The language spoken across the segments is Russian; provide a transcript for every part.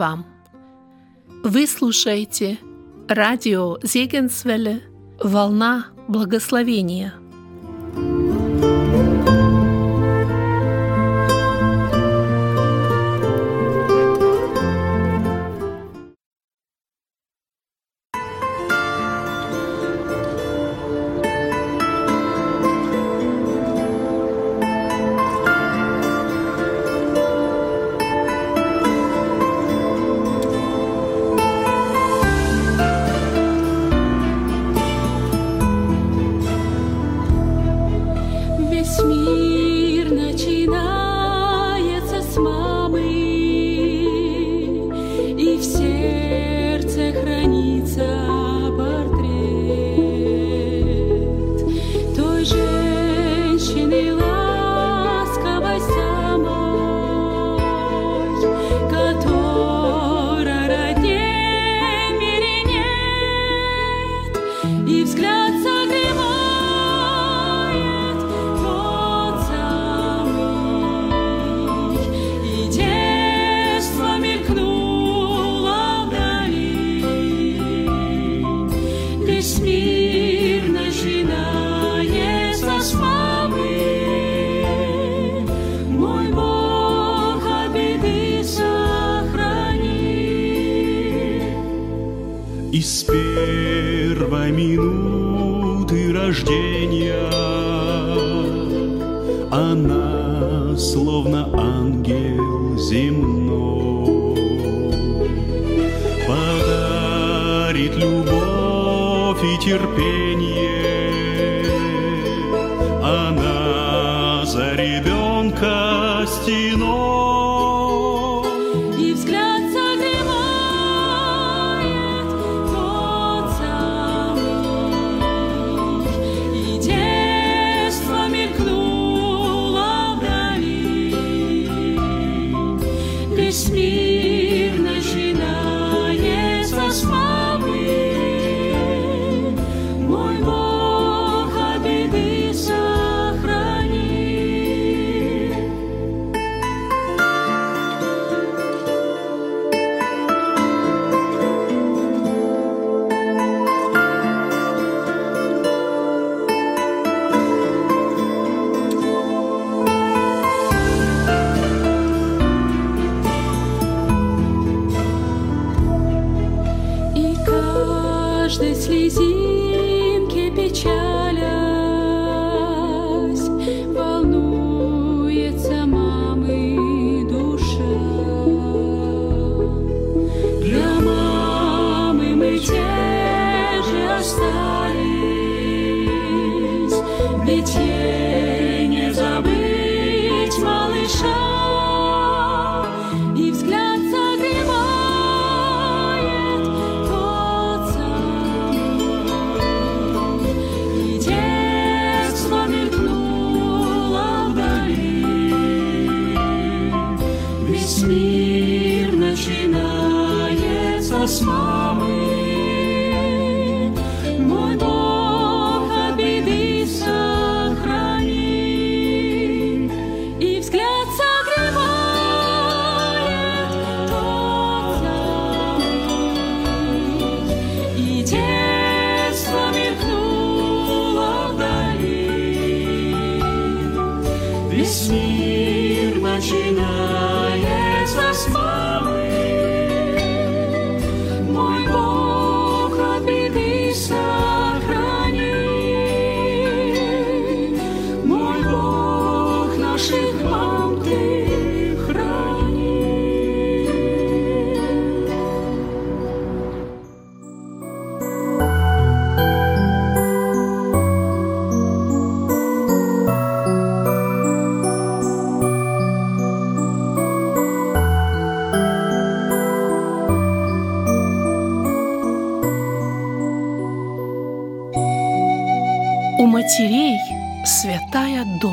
вам. Вы слушаете радио Зегенсвелле «Волна благословения».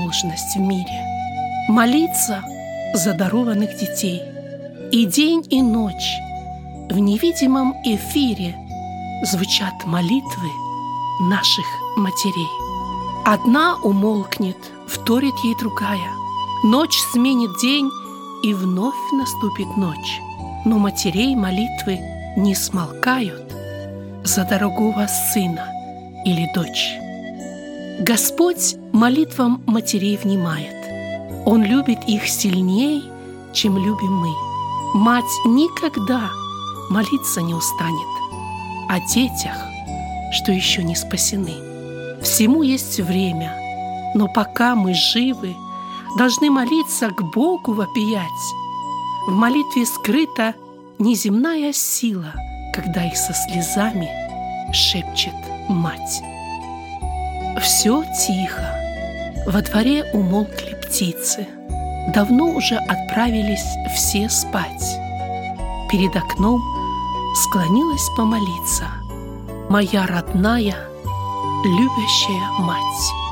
должность в мире – молиться за дарованных детей. И день, и ночь в невидимом эфире звучат молитвы наших матерей. Одна умолкнет, вторит ей другая. Ночь сменит день, и вновь наступит ночь. Но матерей молитвы не смолкают за дорогого сына или дочь. Господь молитвам матерей внимает. Он любит их сильнее, чем любим мы. Мать никогда молиться не устанет о детях, что еще не спасены. Всему есть время, но пока мы живы, должны молиться к Богу вопиять. В молитве скрыта неземная сила, когда их со слезами шепчет мать. Все тихо, во дворе умолкли птицы. Давно уже отправились все спать. Перед окном склонилась помолиться моя родная, любящая мать.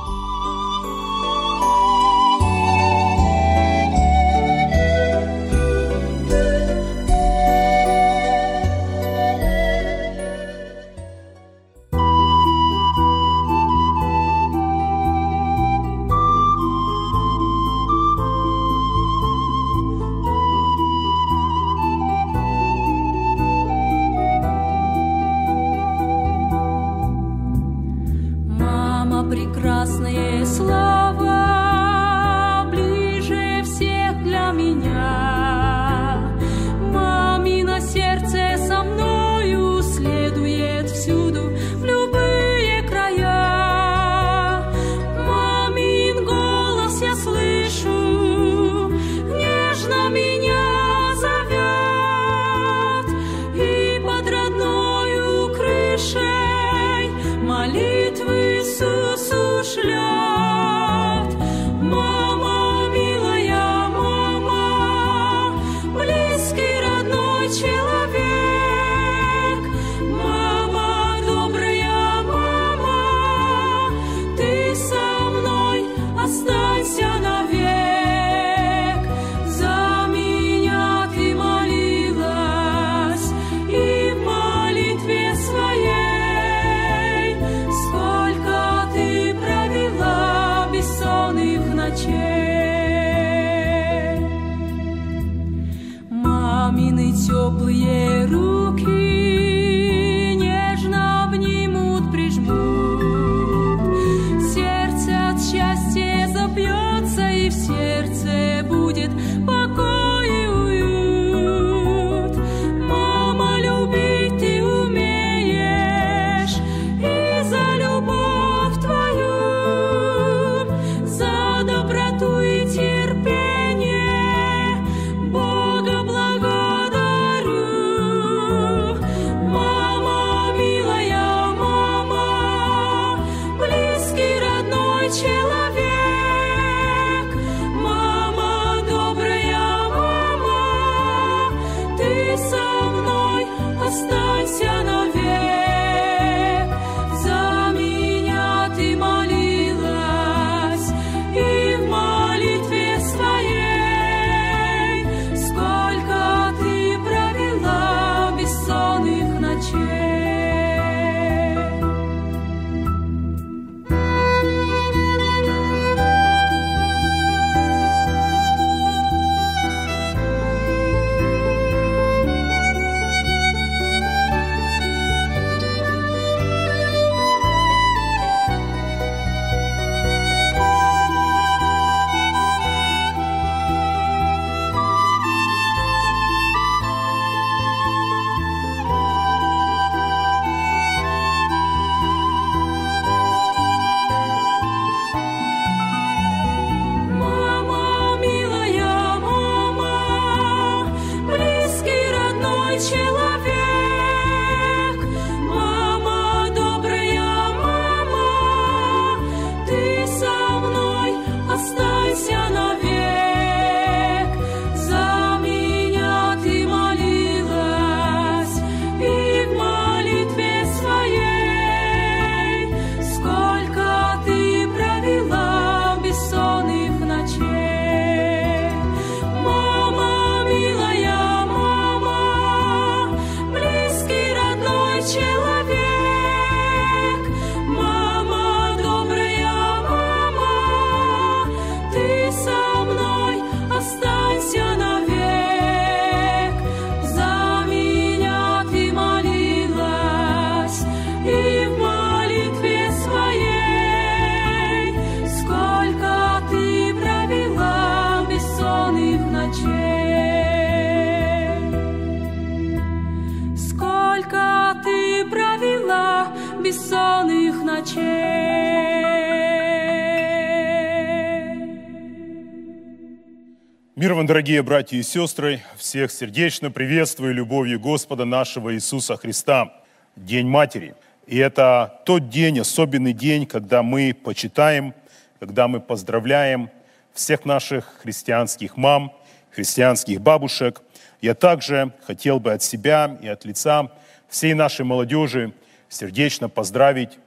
Вам, дорогие братья и сестры! Всех сердечно приветствую любовью Господа нашего Иисуса Христа. День Матери. И это тот день, особенный день, когда мы почитаем, когда мы поздравляем всех наших христианских мам, христианских бабушек. Я также хотел бы от себя и от лица всей нашей молодежи сердечно поздравить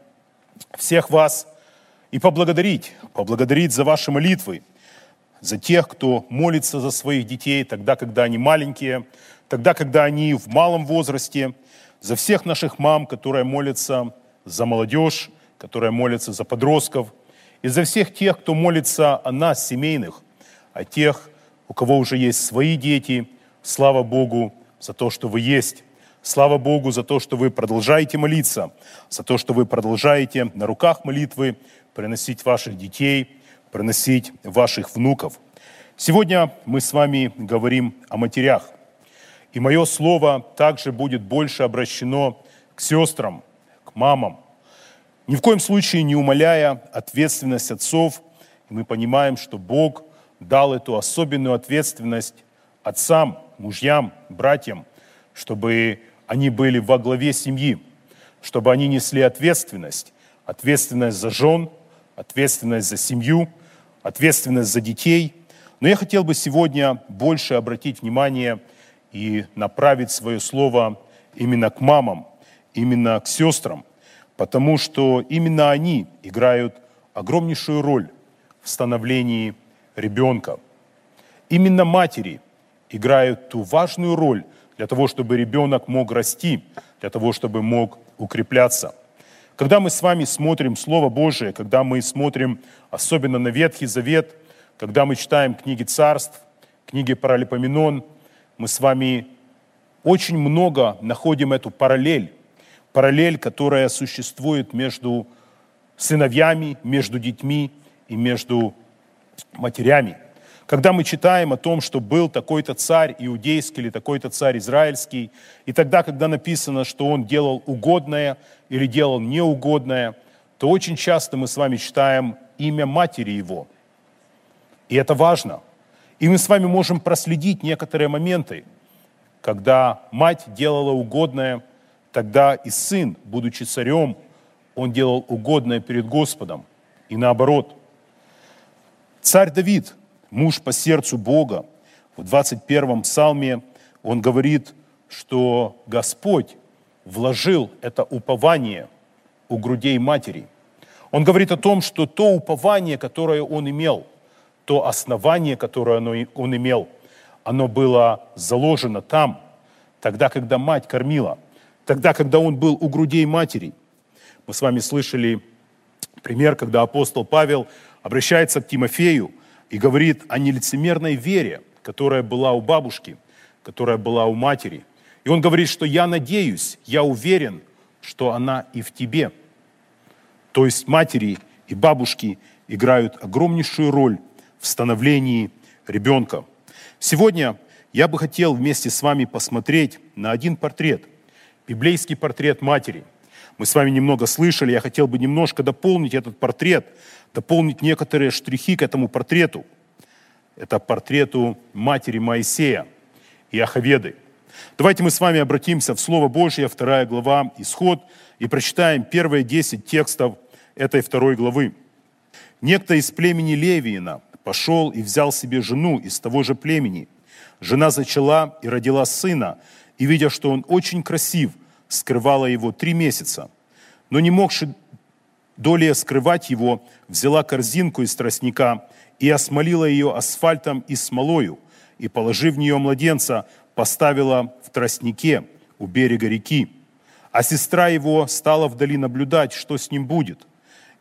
всех вас и поблагодарить, поблагодарить за ваши молитвы, за тех, кто молится за своих детей тогда, когда они маленькие, тогда, когда они в малом возрасте, за всех наших мам, которые молятся за молодежь, которые молятся за подростков, и за всех тех, кто молится о нас, семейных, о тех, у кого уже есть свои дети. Слава Богу за то, что вы есть. Слава Богу за то, что вы продолжаете молиться, за то, что вы продолжаете на руках молитвы приносить ваших детей, приносить ваших внуков. Сегодня мы с вами говорим о матерях. И мое слово также будет больше обращено к сестрам, к мамам. Ни в коем случае не умаляя ответственность отцов. Мы понимаем, что Бог дал эту особенную ответственность отцам, мужьям, братьям, чтобы они были во главе семьи, чтобы они несли ответственность, ответственность за жен, ответственность за семью, ответственность за детей. Но я хотел бы сегодня больше обратить внимание и направить свое слово именно к мамам, именно к сестрам, потому что именно они играют огромнейшую роль в становлении ребенка. Именно матери играют ту важную роль для того, чтобы ребенок мог расти, для того, чтобы мог укрепляться. Когда мы с вами смотрим Слово Божие, когда мы смотрим особенно на Ветхий Завет, когда мы читаем книги царств, книги Паралипоменон, мы с вами очень много находим эту параллель, параллель, которая существует между сыновьями, между детьми и между матерями. Когда мы читаем о том, что был такой-то царь иудейский или такой-то царь израильский, и тогда, когда написано, что он делал угодное или делал неугодное, то очень часто мы с вами читаем имя матери его. И это важно. И мы с вами можем проследить некоторые моменты, когда мать делала угодное, тогда и сын, будучи царем, он делал угодное перед Господом. И наоборот – Царь Давид, муж по сердцу Бога, в 21 псалме он говорит, что Господь вложил это упование у грудей матери. Он говорит о том, что то упование, которое он имел, то основание, которое он имел, оно было заложено там, тогда, когда мать кормила, тогда, когда он был у грудей матери. Мы с вами слышали пример, когда апостол Павел обращается к Тимофею и говорит о нелицемерной вере, которая была у бабушки, которая была у матери. И он говорит, что я надеюсь, я уверен, что она и в тебе. То есть матери и бабушки играют огромнейшую роль в становлении ребенка. Сегодня я бы хотел вместе с вами посмотреть на один портрет, библейский портрет матери – мы с вами немного слышали, я хотел бы немножко дополнить этот портрет, дополнить некоторые штрихи к этому портрету. Это портрету матери Моисея и Ахаведы. Давайте мы с вами обратимся в Слово Божье, вторая глава, Исход, и прочитаем первые десять текстов этой второй главы. «Некто из племени Левиина пошел и взял себе жену из того же племени. Жена зачала и родила сына, и, видя, что он очень красив – скрывала его три месяца. Но не могши долее скрывать его, взяла корзинку из тростника и осмолила ее асфальтом и смолою, и, положив в нее младенца, поставила в тростнике у берега реки. А сестра его стала вдали наблюдать, что с ним будет.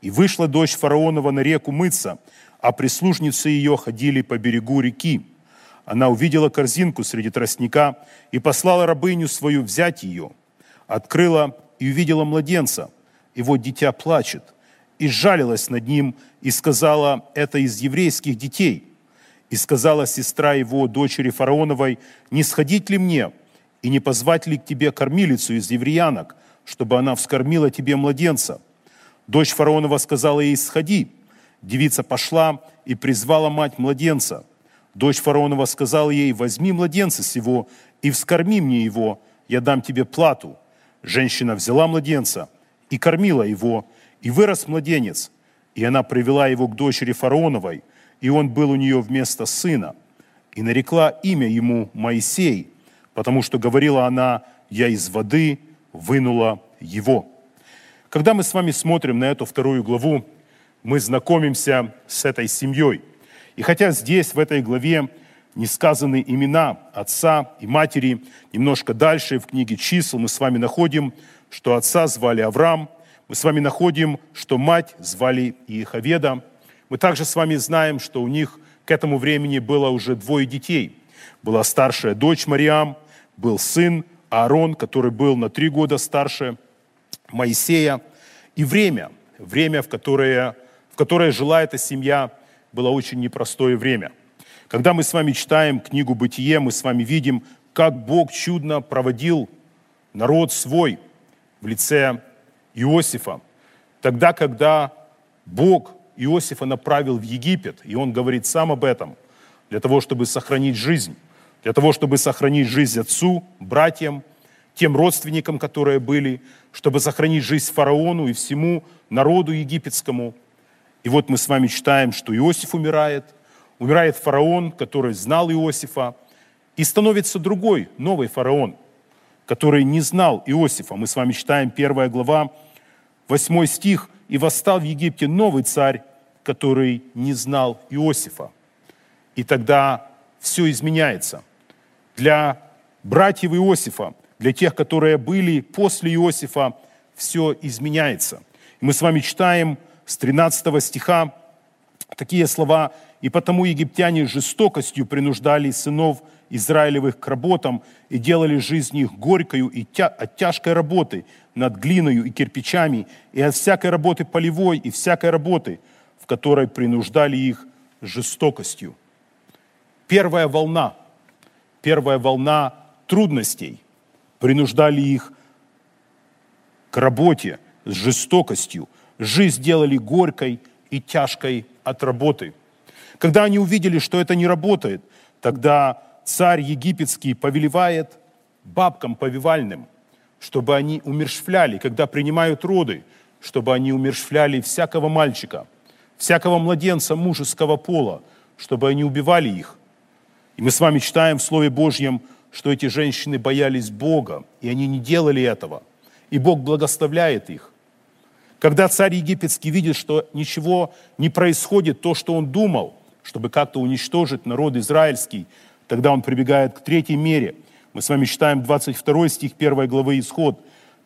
И вышла дочь фараонова на реку мыться, а прислужницы ее ходили по берегу реки. Она увидела корзинку среди тростника и послала рабыню свою взять ее – открыла и увидела младенца, вот дитя плачет, и сжалилась над ним, и сказала, это из еврейских детей. И сказала сестра его, дочери фараоновой, «Не сходить ли мне и не позвать ли к тебе кормилицу из евреянок, чтобы она вскормила тебе младенца?» Дочь фараонова сказала ей, «Сходи». Девица пошла и призвала мать младенца. Дочь фараонова сказала ей, «Возьми младенца сего и вскорми мне его, я дам тебе плату». Женщина взяла младенца и кормила его, и вырос младенец, и она привела его к дочери фараоновой – и он был у нее вместо сына. И нарекла имя ему Моисей, потому что говорила она, я из воды вынула его. Когда мы с вами смотрим на эту вторую главу, мы знакомимся с этой семьей. И хотя здесь, в этой главе, не сказаны имена отца и матери, немножко дальше в книге чисел мы с вами находим, что отца звали Авраам, мы с вами находим, что мать звали Иеховеда – мы также с вами знаем, что у них к этому времени было уже двое детей. Была старшая дочь Мариам, был сын Аарон, который был на три года старше Моисея. И время, время, в которое, в которое жила эта семья, было очень непростое время. Когда мы с вами читаем книгу «Бытие», мы с вами видим, как Бог чудно проводил народ свой в лице Иосифа. Тогда, когда Бог Иосифа направил в Египет, и он говорит сам об этом, для того, чтобы сохранить жизнь, для того, чтобы сохранить жизнь отцу, братьям, тем родственникам, которые были, чтобы сохранить жизнь фараону и всему народу египетскому. И вот мы с вами читаем, что Иосиф умирает, умирает фараон, который знал Иосифа, и становится другой, новый фараон, который не знал Иосифа. Мы с вами читаем первая глава, восьмой стих – и восстал в Египте новый царь, который не знал Иосифа. И тогда все изменяется. Для братьев Иосифа, для тех, которые были после Иосифа, все изменяется. И мы с вами читаем с 13 стиха такие слова «И потому египтяне жестокостью принуждали сынов Израилевых к работам и делали жизнь их горькою и тя- от тяжкой работы над глиною и кирпичами, и от всякой работы полевой и всякой работы, в которой принуждали их жестокостью». Первая волна, первая волна трудностей принуждали их к работе с жестокостью. Жизнь делали горькой и тяжкой от работы – когда они увидели, что это не работает, тогда царь египетский повелевает бабкам повивальным, чтобы они умершвляли, когда принимают роды, чтобы они умершвляли всякого мальчика, всякого младенца мужеского пола, чтобы они убивали их. И мы с вами читаем в Слове Божьем, что эти женщины боялись Бога, и они не делали этого. И Бог благословляет их. Когда царь египетский видит, что ничего не происходит, то, что он думал, чтобы как-то уничтожить народ израильский, тогда он прибегает к третьей мере. Мы с вами читаем 22 стих 1 главы Исход.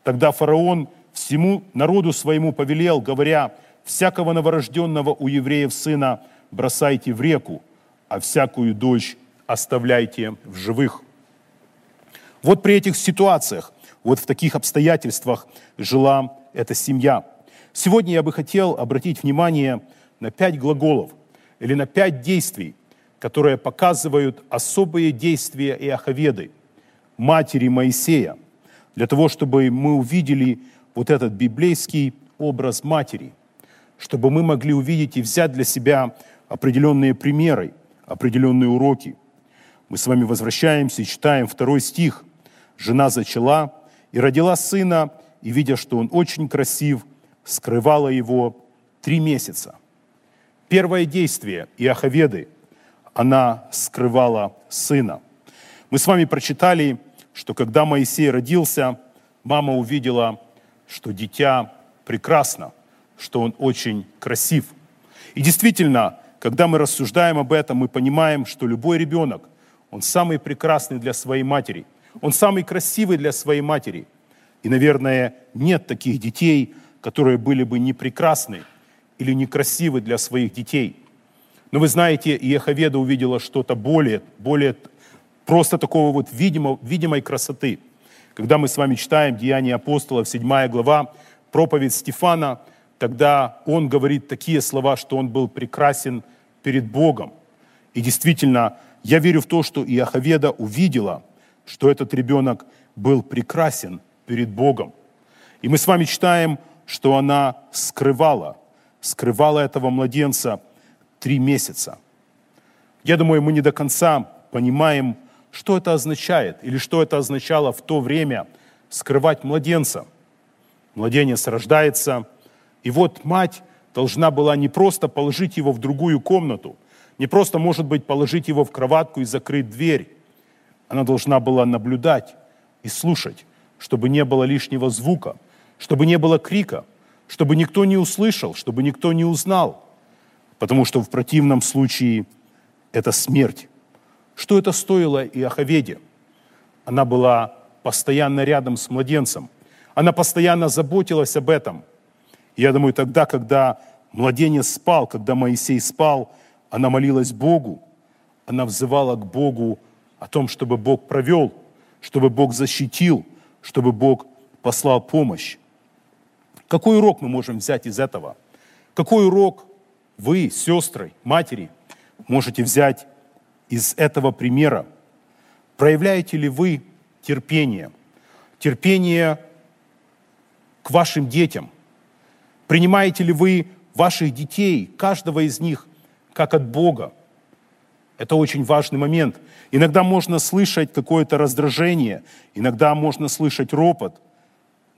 Тогда фараон всему народу своему повелел, говоря, «Всякого новорожденного у евреев сына бросайте в реку, а всякую дочь оставляйте в живых». Вот при этих ситуациях, вот в таких обстоятельствах жила эта семья. Сегодня я бы хотел обратить внимание на пять глаголов – или на пять действий, которые показывают особые действия Иоховеды, матери Моисея, для того, чтобы мы увидели вот этот библейский образ матери, чтобы мы могли увидеть и взять для себя определенные примеры, определенные уроки. Мы с вами возвращаемся и читаем второй стих. «Жена зачала и родила сына, и, видя, что он очень красив, скрывала его три месяца». Первое действие Иоховеды, она скрывала сына. Мы с вами прочитали, что когда Моисей родился, мама увидела, что дитя прекрасно, что он очень красив. И действительно, когда мы рассуждаем об этом, мы понимаем, что любой ребенок, он самый прекрасный для своей матери, он самый красивый для своей матери. И, наверное, нет таких детей, которые были бы не прекрасны, или некрасивы для своих детей. Но вы знаете, Иеховеда увидела что-то более, более просто такого вот видимо, видимой красоты. Когда мы с вами читаем Деяния апостолов, 7 глава, проповедь Стефана, тогда он говорит такие слова, что он был прекрасен перед Богом. И действительно, я верю в то, что Иоховеда увидела, что этот ребенок был прекрасен перед Богом. И мы с вами читаем, что она скрывала, скрывала этого младенца три месяца. Я думаю, мы не до конца понимаем, что это означает или что это означало в то время скрывать младенца. Младенец рождается, и вот мать должна была не просто положить его в другую комнату, не просто, может быть, положить его в кроватку и закрыть дверь. Она должна была наблюдать и слушать, чтобы не было лишнего звука, чтобы не было крика, чтобы никто не услышал, чтобы никто не узнал, потому что в противном случае это смерть. Что это стоило Иоховеде? Она была постоянно рядом с младенцем. Она постоянно заботилась об этом. я думаю, тогда, когда младенец спал, когда Моисей спал, она молилась Богу. Она взывала к Богу о том, чтобы Бог провел, чтобы Бог защитил, чтобы Бог послал помощь. Какой урок мы можем взять из этого? Какой урок вы, сестры, матери, можете взять из этого примера? Проявляете ли вы терпение? Терпение к вашим детям? Принимаете ли вы ваших детей, каждого из них, как от Бога? Это очень важный момент. Иногда можно слышать какое-то раздражение, иногда можно слышать ропот,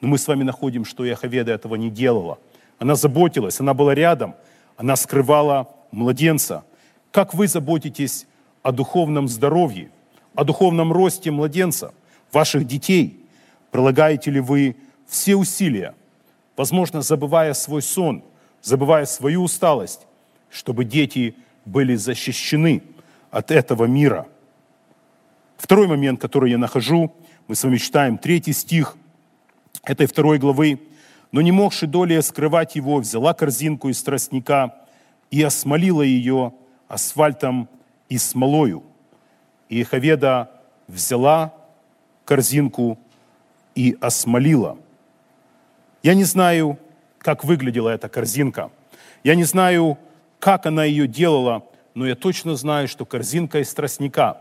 но мы с вами находим, что Яховеда этого не делала. Она заботилась, она была рядом, она скрывала младенца. Как вы заботитесь о духовном здоровье, о духовном росте младенца, ваших детей? Прилагаете ли вы все усилия, возможно, забывая свой сон, забывая свою усталость, чтобы дети были защищены от этого мира? Второй момент, который я нахожу, мы с вами читаем третий стих этой второй главы. «Но не могши доли скрывать его, взяла корзинку из тростника и осмолила ее асфальтом и смолою. И Хаведа взяла корзинку и осмолила. Я не знаю, как выглядела эта корзинка. Я не знаю, как она ее делала, но я точно знаю, что корзинка из тростника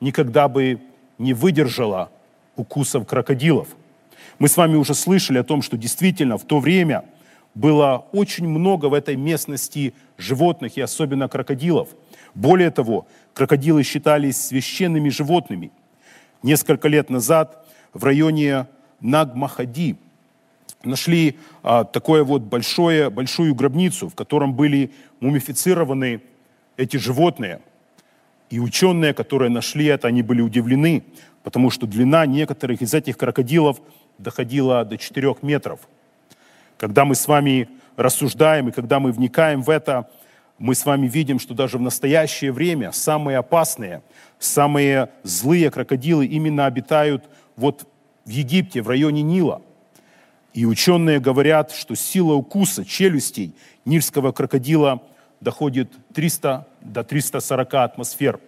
никогда бы не выдержала укусов крокодилов. Мы с вами уже слышали о том, что действительно в то время было очень много в этой местности животных и особенно крокодилов – более того, крокодилы считались священными животными. Несколько лет назад в районе Нагмахади нашли а, такое вот большое, большую гробницу, в котором были мумифицированы эти животные. И ученые, которые нашли это, они были удивлены, потому что длина некоторых из этих крокодилов доходила до 4 метров. Когда мы с вами рассуждаем и когда мы вникаем в это, мы с вами видим, что даже в настоящее время самые опасные, самые злые крокодилы именно обитают вот в Египте, в районе Нила. И ученые говорят, что сила укуса челюстей нильского крокодила доходит 300 до 340 атмосфер.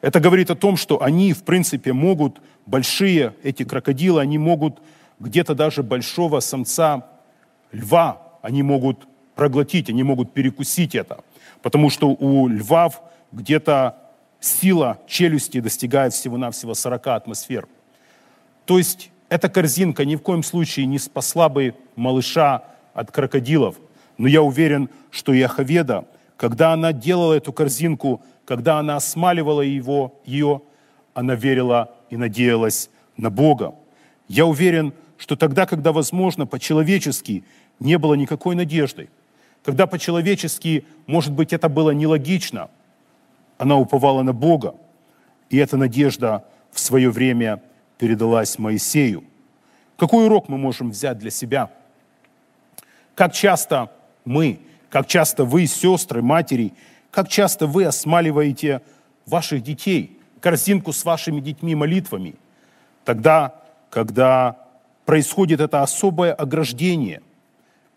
Это говорит о том, что они, в принципе, могут, большие эти крокодилы, они могут где-то даже большого самца льва, они могут проглотить, они могут перекусить это. Потому что у львов где-то сила челюсти достигает всего-навсего 40 атмосфер. То есть эта корзинка ни в коем случае не спасла бы малыша от крокодилов. Но я уверен, что Яховеда, когда она делала эту корзинку, когда она осмаливала его, ее, она верила и надеялась на Бога. Я уверен, что тогда, когда, возможно, по-человечески не было никакой надежды, когда по-человечески, может быть, это было нелогично, она уповала на Бога, и эта надежда в свое время передалась Моисею. Какой урок мы можем взять для себя? Как часто мы, как часто вы, сестры, матери, как часто вы осмаливаете ваших детей, корзинку с вашими детьми молитвами, тогда, когда происходит это особое ограждение –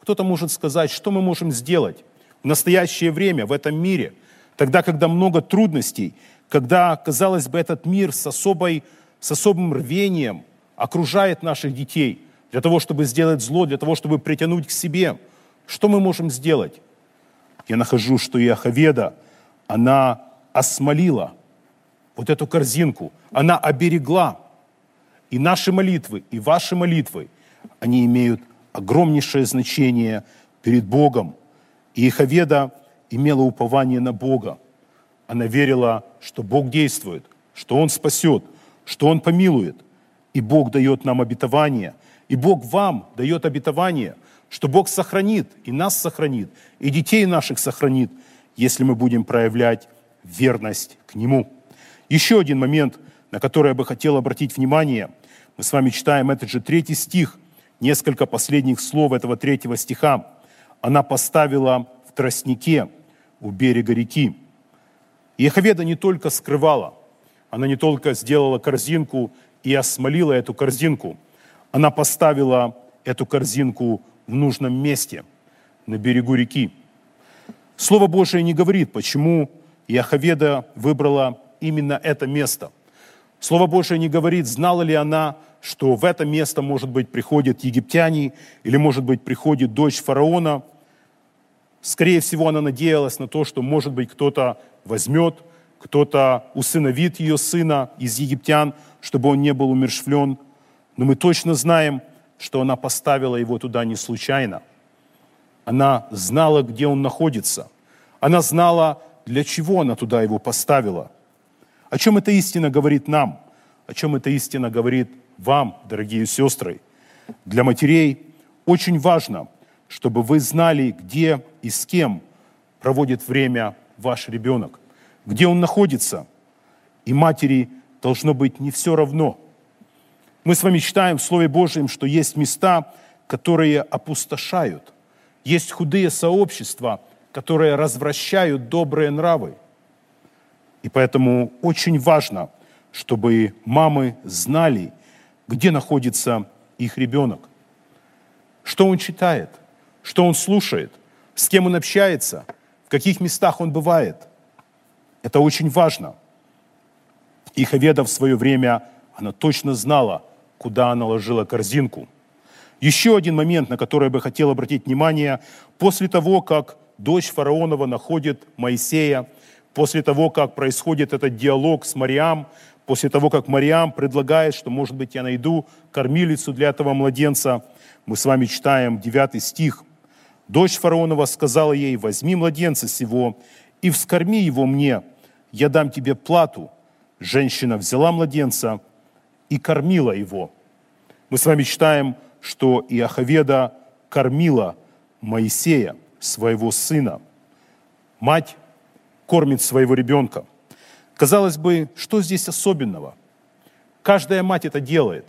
кто-то может сказать, что мы можем сделать в настоящее время, в этом мире, тогда, когда много трудностей, когда, казалось бы, этот мир с, особой, с особым рвением окружает наших детей для того, чтобы сделать зло, для того, чтобы притянуть к себе. Что мы можем сделать? Я нахожу, что Иоховеда, она осмолила вот эту корзинку, она оберегла. И наши молитвы, и ваши молитвы, они имеют огромнейшее значение перед Богом. И Иховеда имела упование на Бога. Она верила, что Бог действует, что Он спасет, что Он помилует. И Бог дает нам обетование. И Бог вам дает обетование, что Бог сохранит, и нас сохранит, и детей наших сохранит, если мы будем проявлять верность к Нему. Еще один момент, на который я бы хотел обратить внимание. Мы с вами читаем этот же третий стих, несколько последних слов этого третьего стиха. Она поставила в тростнике у берега реки. Яховеда не только скрывала, она не только сделала корзинку и осмолила эту корзинку, она поставила эту корзинку в нужном месте, на берегу реки. Слово Божие не говорит, почему Яховеда выбрала именно это место. Слово Божие не говорит, знала ли она, что в это место, может быть, приходят египтяне, или, может быть, приходит дочь фараона. Скорее всего, она надеялась на то, что, может быть, кто-то возьмет, кто-то усыновит ее сына из египтян, чтобы он не был умершвлен. Но мы точно знаем, что она поставила его туда не случайно. Она знала, где он находится. Она знала, для чего она туда его поставила. О чем эта истина говорит нам? О чем эта истина говорит вам, дорогие сестры? Для матерей очень важно, чтобы вы знали, где и с кем проводит время ваш ребенок, где он находится. И матери должно быть не все равно. Мы с вами читаем в Слове Божьем, что есть места, которые опустошают. Есть худые сообщества, которые развращают добрые нравы. И поэтому очень важно, чтобы мамы знали, где находится их ребенок, что он читает, что он слушает, с кем он общается, в каких местах он бывает. Это очень важно. И Хаведа в свое время, она точно знала, куда она ложила корзинку. Еще один момент, на который я бы хотел обратить внимание, после того, как дочь фараонова находит Моисея, после того, как происходит этот диалог с Мариам, после того, как Мариам предлагает, что, может быть, я найду кормилицу для этого младенца, мы с вами читаем 9 стих. Дочь фараонова сказала ей, возьми младенца сего и вскорми его мне, я дам тебе плату. Женщина взяла младенца и кормила его. Мы с вами читаем, что Иоховеда кормила Моисея, своего сына. Мать кормит своего ребенка. Казалось бы, что здесь особенного? Каждая мать это делает.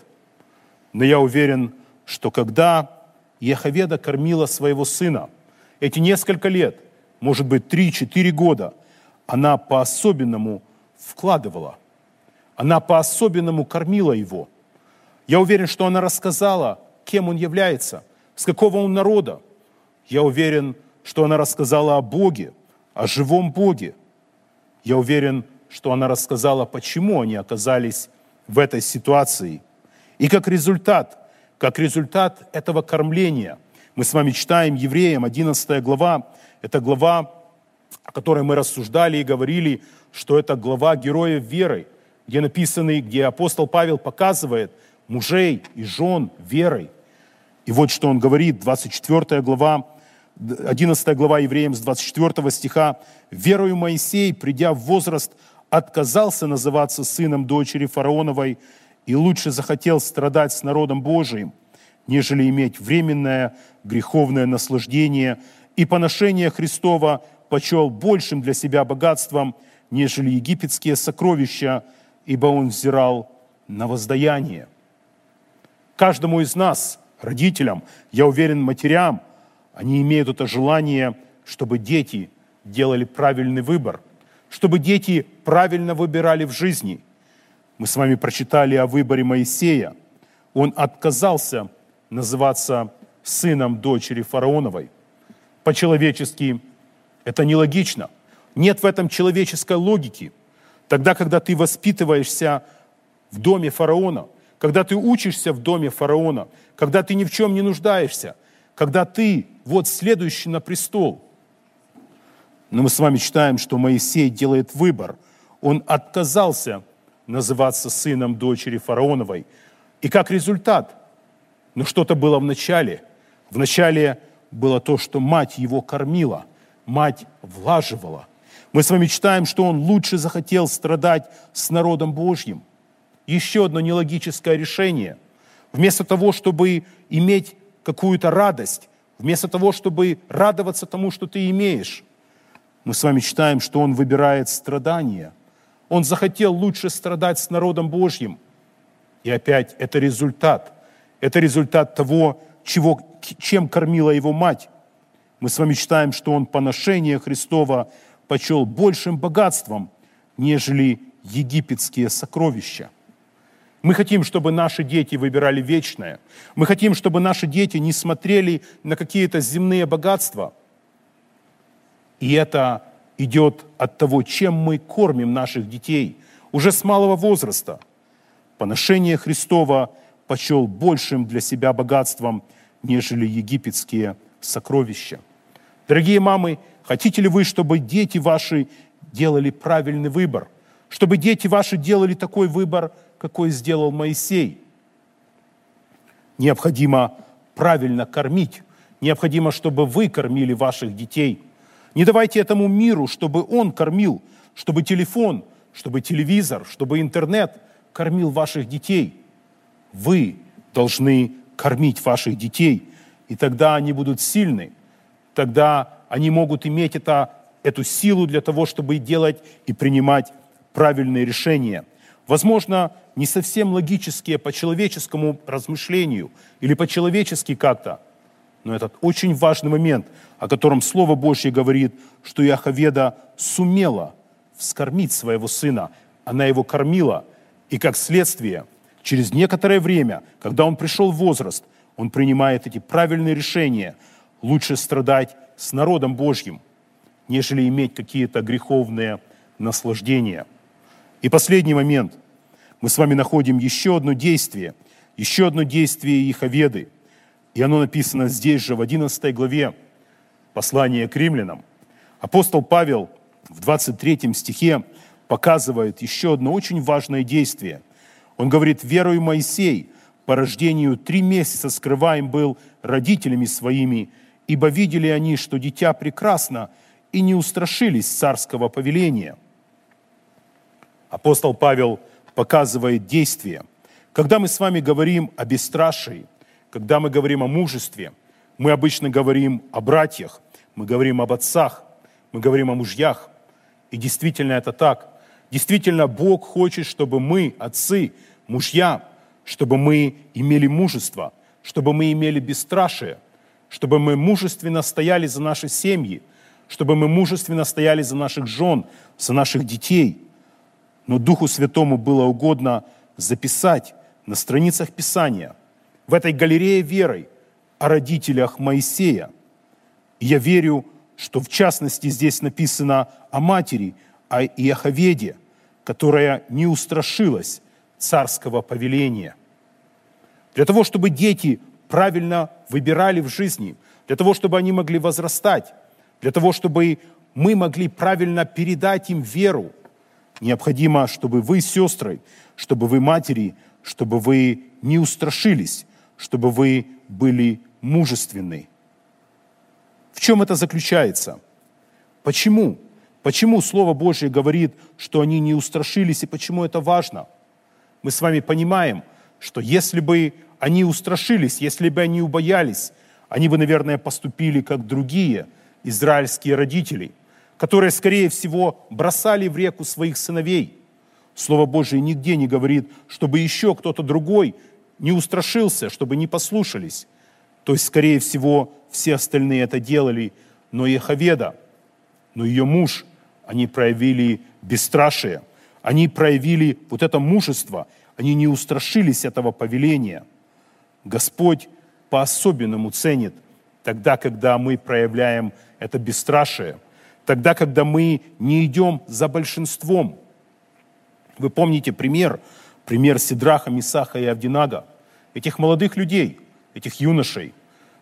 Но я уверен, что когда Еховеда кормила своего сына, эти несколько лет, может быть, 3-4 года, она по-особенному вкладывала. Она по-особенному кормила его. Я уверен, что она рассказала, кем он является, с какого он народа. Я уверен, что она рассказала о Боге, о живом Боге. Я уверен, что она рассказала, почему они оказались в этой ситуации. И как результат, как результат этого кормления, мы с вами читаем Евреям 11 глава, это глава, о которой мы рассуждали и говорили, что это глава героев веры, где написаны, где апостол Павел показывает мужей и жен верой. И вот что он говорит, 24 глава, 11 глава Евреям с 24 стиха. «Верою Моисей, придя в возраст, отказался называться сыном дочери фараоновой и лучше захотел страдать с народом Божиим, нежели иметь временное греховное наслаждение и поношение Христова почел большим для себя богатством, нежели египетские сокровища, ибо он взирал на воздаяние». Каждому из нас, родителям, я уверен, матерям – они имеют это желание, чтобы дети делали правильный выбор, чтобы дети правильно выбирали в жизни. Мы с вами прочитали о выборе Моисея. Он отказался называться сыном дочери фараоновой. По-человечески это нелогично. Нет в этом человеческой логики. Тогда, когда ты воспитываешься в доме фараона, когда ты учишься в доме фараона, когда ты ни в чем не нуждаешься, когда ты вот следующий на престол. Но мы с вами читаем, что Моисей делает выбор. Он отказался называться сыном дочери фараоновой. И как результат, ну что-то было в начале. В начале было то, что мать его кормила, мать влаживала. Мы с вами читаем, что он лучше захотел страдать с народом Божьим. Еще одно нелогическое решение. Вместо того, чтобы иметь какую-то радость, вместо того, чтобы радоваться тому, что ты имеешь, мы с вами читаем, что он выбирает страдания. Он захотел лучше страдать с народом Божьим. И опять это результат. Это результат того, чего, чем кормила его мать. Мы с вами читаем, что он поношение Христова почел большим богатством, нежели египетские сокровища. Мы хотим, чтобы наши дети выбирали вечное. Мы хотим, чтобы наши дети не смотрели на какие-то земные богатства. И это идет от того, чем мы кормим наших детей уже с малого возраста. Поношение Христова почел большим для себя богатством, нежели египетские сокровища. Дорогие мамы, хотите ли вы, чтобы дети ваши делали правильный выбор? Чтобы дети ваши делали такой выбор, какой сделал Моисей? Необходимо правильно кормить. Необходимо, чтобы вы кормили ваших детей. Не давайте этому миру, чтобы он кормил, чтобы телефон, чтобы телевизор, чтобы интернет кормил ваших детей. Вы должны кормить ваших детей, и тогда они будут сильны, тогда они могут иметь это, эту силу для того, чтобы делать и принимать правильные решения. Возможно, не совсем логические по человеческому размышлению или по-человечески как-то, но этот очень важный момент, о котором Слово Божье говорит, что Яховеда сумела вскормить своего сына, она его кормила, и как следствие, через некоторое время, когда он пришел в возраст, он принимает эти правильные решения. Лучше страдать с народом Божьим, нежели иметь какие-то греховные наслаждения. И последний момент. Мы с вами находим еще одно действие, еще одно действие Иховеды. И оно написано здесь же, в 11 главе послания к римлянам. Апостол Павел в 23 стихе показывает еще одно очень важное действие. Он говорит, верою Моисей по рождению три месяца скрываем был родителями своими, ибо видели они, что дитя прекрасно, и не устрашились царского повеления. Апостол Павел показывает действие. Когда мы с вами говорим о бесстрашии, когда мы говорим о мужестве, мы обычно говорим о братьях, мы говорим об отцах, мы говорим о мужьях. И действительно это так. Действительно Бог хочет, чтобы мы, отцы, мужья, чтобы мы имели мужество, чтобы мы имели бесстрашие, чтобы мы мужественно стояли за наши семьи, чтобы мы мужественно стояли за наших жен, за наших детей. Но Духу Святому было угодно записать на страницах Писания, в этой галерее верой, о родителях Моисея. И я верю, что в частности здесь написано о матери, о Иоховеде, которая не устрашилась царского повеления. Для того, чтобы дети правильно выбирали в жизни, для того, чтобы они могли возрастать, для того, чтобы мы могли правильно передать им веру, необходимо, чтобы вы, сестры, чтобы вы, матери, чтобы вы не устрашились, чтобы вы были мужественны. В чем это заключается? Почему? Почему Слово Божье говорит, что они не устрашились, и почему это важно? Мы с вами понимаем, что если бы они устрашились, если бы они убоялись, они бы, наверное, поступили как другие израильские родители, которые, скорее всего, бросали в реку своих сыновей. Слово Божие нигде не говорит, чтобы еще кто-то другой не устрашился, чтобы не послушались. То есть, скорее всего, все остальные это делали, но Еховеда, но ее муж, они проявили бесстрашие, они проявили вот это мужество, они не устрашились этого повеления. Господь по-особенному ценит тогда, когда мы проявляем это бесстрашие, тогда, когда мы не идем за большинством. Вы помните пример, пример Сидраха, Мисаха и Авдинага, этих молодых людей, этих юношей.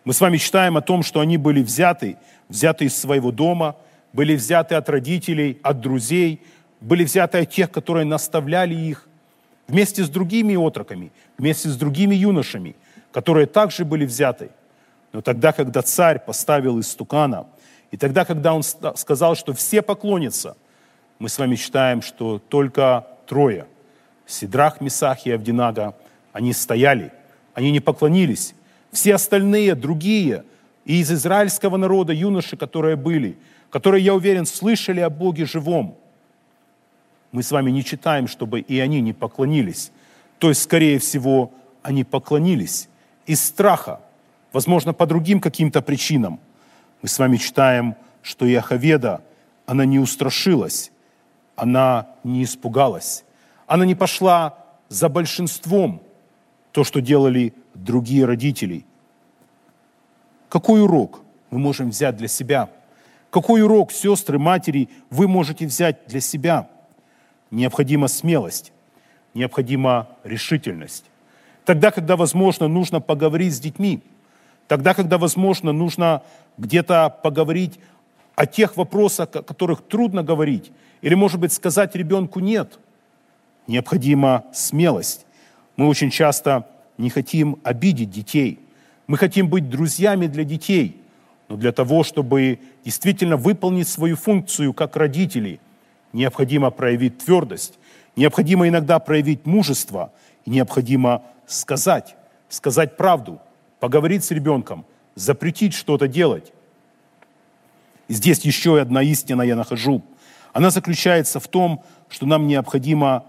Мы с вами читаем о том, что они были взяты, взяты из своего дома, были взяты от родителей, от друзей, были взяты от тех, которые наставляли их, вместе с другими отроками, вместе с другими юношами, которые также были взяты. Но тогда, когда царь поставил истукана, и тогда, когда он сказал, что все поклонятся, мы с вами читаем, что только трое, Сидрах, Месах и Авдинага, они стояли, они не поклонились. Все остальные, другие, и из израильского народа юноши, которые были, которые, я уверен, слышали о Боге живом, мы с вами не читаем, чтобы и они не поклонились. То есть, скорее всего, они поклонились из страха, возможно, по другим каким-то причинам. Мы с вами читаем, что Яховеда, она не устрашилась, она не испугалась, она не пошла за большинством, то, что делали другие родители. Какой урок мы можем взять для себя? Какой урок, сестры, матери, вы можете взять для себя? Необходима смелость, необходима решительность. Тогда, когда, возможно, нужно поговорить с детьми, тогда, когда, возможно, нужно где-то поговорить о тех вопросах, о которых трудно говорить, или, может быть, сказать ребенку «нет», необходима смелость. Мы очень часто не хотим обидеть детей. Мы хотим быть друзьями для детей. Но для того, чтобы действительно выполнить свою функцию как родители, необходимо проявить твердость, необходимо иногда проявить мужество, и необходимо сказать, сказать правду, поговорить с ребенком, запретить что-то делать. И здесь еще одна истина я нахожу. Она заключается в том, что нам необходима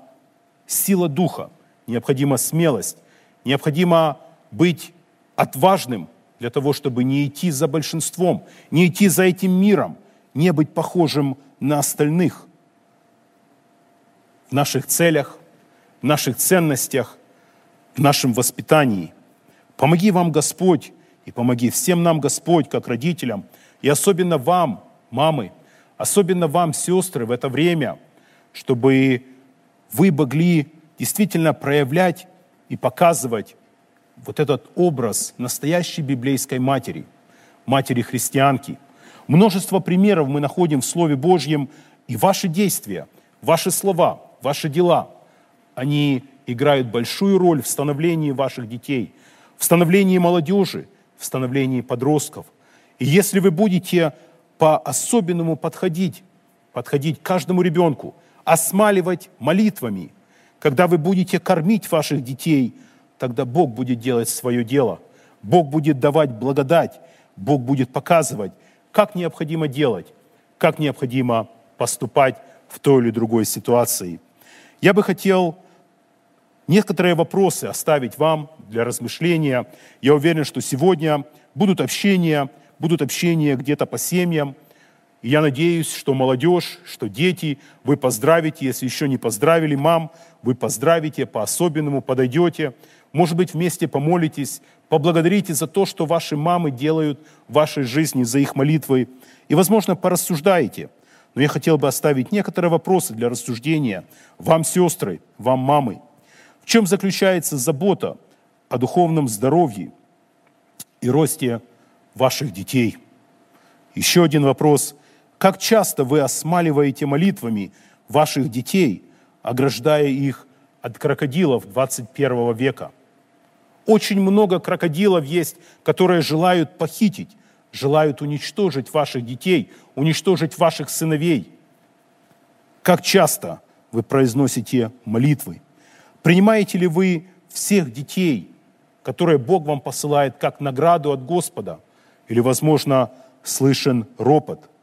сила духа, необходима смелость, необходимо быть отважным для того, чтобы не идти за большинством, не идти за этим миром, не быть похожим на остальных в наших целях, в наших ценностях, в нашем воспитании. Помоги вам, Господь, и помоги всем нам, Господь, как родителям, и особенно вам, мамы, особенно вам, сестры, в это время, чтобы вы могли действительно проявлять и показывать вот этот образ настоящей библейской матери, матери-христианки. Множество примеров мы находим в Слове Божьем, и ваши действия, ваши слова, ваши дела, они играют большую роль в становлении ваших детей, в становлении молодежи, в становлении подростков. И если вы будете по-особенному подходить, подходить каждому ребенку, осмаливать молитвами, когда вы будете кормить ваших детей, тогда Бог будет делать свое дело. Бог будет давать благодать, Бог будет показывать, как необходимо делать, как необходимо поступать в той или другой ситуации. Я бы хотел некоторые вопросы оставить вам для размышления. Я уверен, что сегодня будут общения, будут общения где-то по семьям, и я надеюсь, что молодежь, что дети, вы поздравите, если еще не поздравили мам, вы поздравите, по-особенному подойдете, может быть, вместе помолитесь, поблагодарите за то, что ваши мамы делают в вашей жизни, за их молитвы, и, возможно, порассуждаете. Но я хотел бы оставить некоторые вопросы для рассуждения вам, сестры, вам, мамы. В чем заключается забота о духовном здоровье и росте ваших детей? Еще один вопрос – как часто вы осмаливаете молитвами ваших детей, ограждая их от крокодилов 21 века? Очень много крокодилов есть, которые желают похитить, желают уничтожить ваших детей, уничтожить ваших сыновей. Как часто вы произносите молитвы? Принимаете ли вы всех детей, которые Бог вам посылает как награду от Господа? Или, возможно, слышен ропот –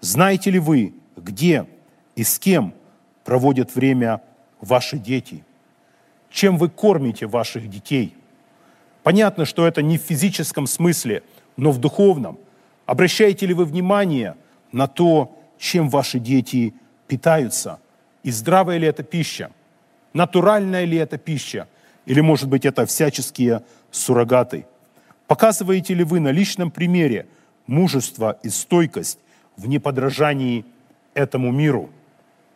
знаете ли вы, где и с кем проводят время ваши дети? Чем вы кормите ваших детей? Понятно, что это не в физическом смысле, но в духовном. Обращаете ли вы внимание на то, чем ваши дети питаются? И здравая ли это пища? Натуральная ли это пища? Или, может быть, это всяческие суррогаты? Показываете ли вы на личном примере мужество и стойкость в неподражании этому миру.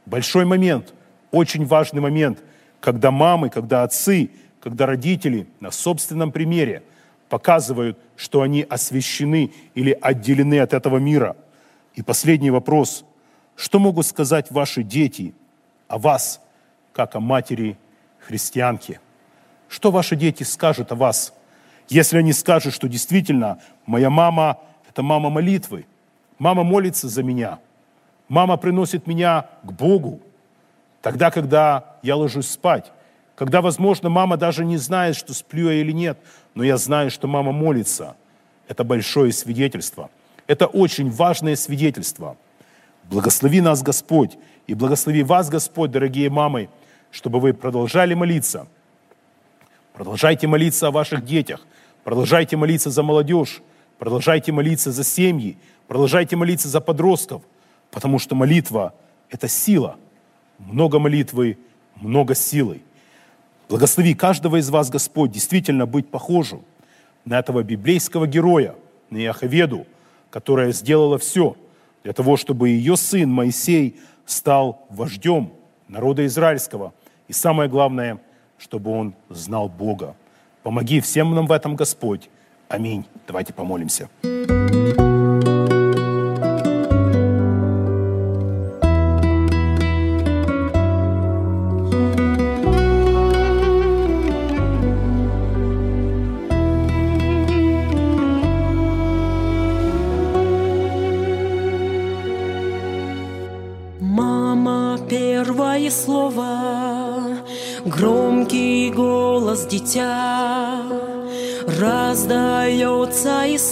Большой момент, очень важный момент, когда мамы, когда отцы, когда родители на собственном примере показывают, что они освящены или отделены от этого мира. И последний вопрос. Что могут сказать ваши дети о вас, как о матери христианке? Что ваши дети скажут о вас, если они скажут, что действительно моя мама – это мама молитвы, мама молится за меня, мама приносит меня к Богу, тогда, когда я ложусь спать, когда, возможно, мама даже не знает, что сплю я или нет, но я знаю, что мама молится. Это большое свидетельство. Это очень важное свидетельство. Благослови нас, Господь, и благослови вас, Господь, дорогие мамы, чтобы вы продолжали молиться. Продолжайте молиться о ваших детях, продолжайте молиться за молодежь, продолжайте молиться за семьи, продолжайте молиться за подростков, потому что молитва – это сила. Много молитвы, много силы. Благослови каждого из вас, Господь, действительно быть похожим на этого библейского героя, на Яховеду, которая сделала все для того, чтобы ее сын Моисей стал вождем народа израильского. И самое главное, чтобы он знал Бога. Помоги всем нам в этом, Господь. Аминь. Давайте помолимся.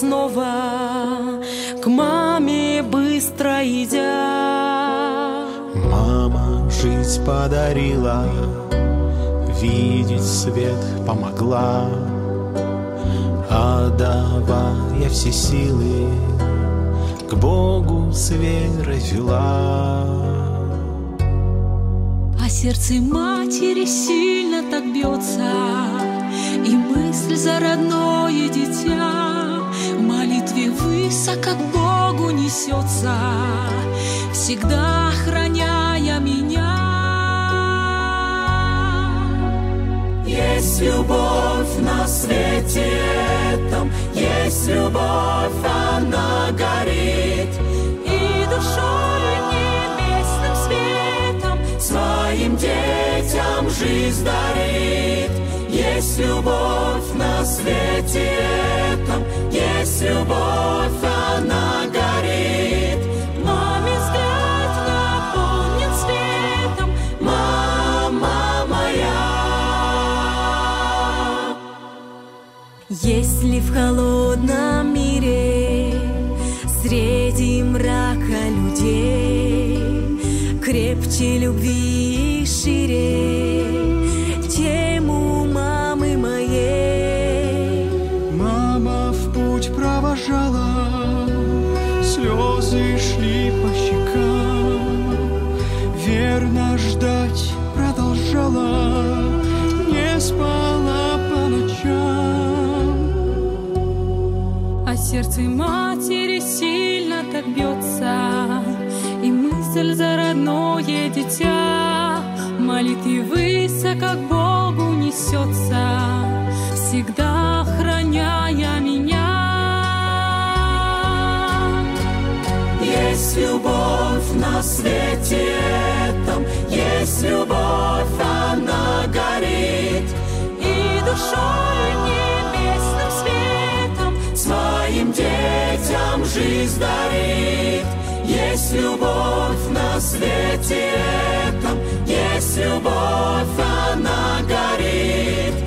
Снова к маме быстро идя. Мама жизнь подарила, видеть свет помогла, отдавая все силы, к Богу с верой вела. А сердце матери сильно так бьется, И мысль за родное дитя В молитве высоко к Богу несется, Всегда охраняя меня. Есть любовь на свете этом, есть любовь, она горит. И душой небесным светом Своим детям жизнь дарит. Есть любовь на свете этом, есть любовь, она горит. Маме взгляд наполнен светом, Мама моя, Если в холодном мире Среди мрака людей Крепче любви и шире сердце матери сильно так бьется И мысль за родное дитя Молитвы высоко к Богу несется Всегда охраняя меня есть любовь на свете этом, есть любовь, она горит. И душой небесным детям жизнь дарит. Есть любовь на свете этом, есть любовь, она горит.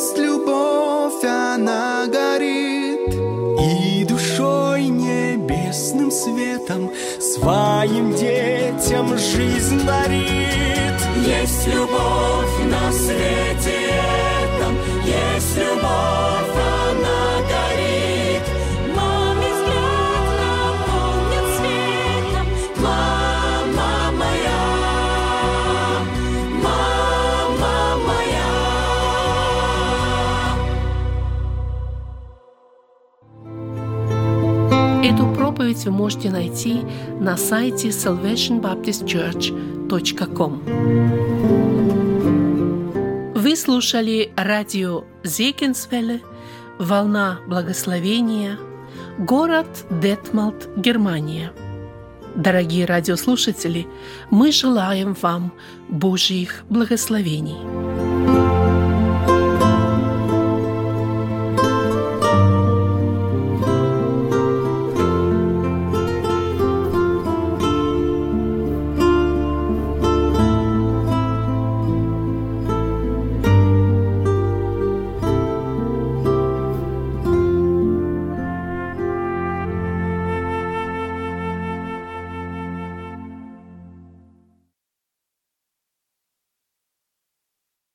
Есть любовь, она горит. И душой небесным светом Своим детям жизнь дарит Есть любовь на свете этом, есть любовь, проповедь вы можете найти на сайте salvationbaptistchurch.com. Вы слушали радио Зекинсвелле «Волна благословения», город Детмалт, Германия. Дорогие радиослушатели, мы желаем вам Божьих благословений.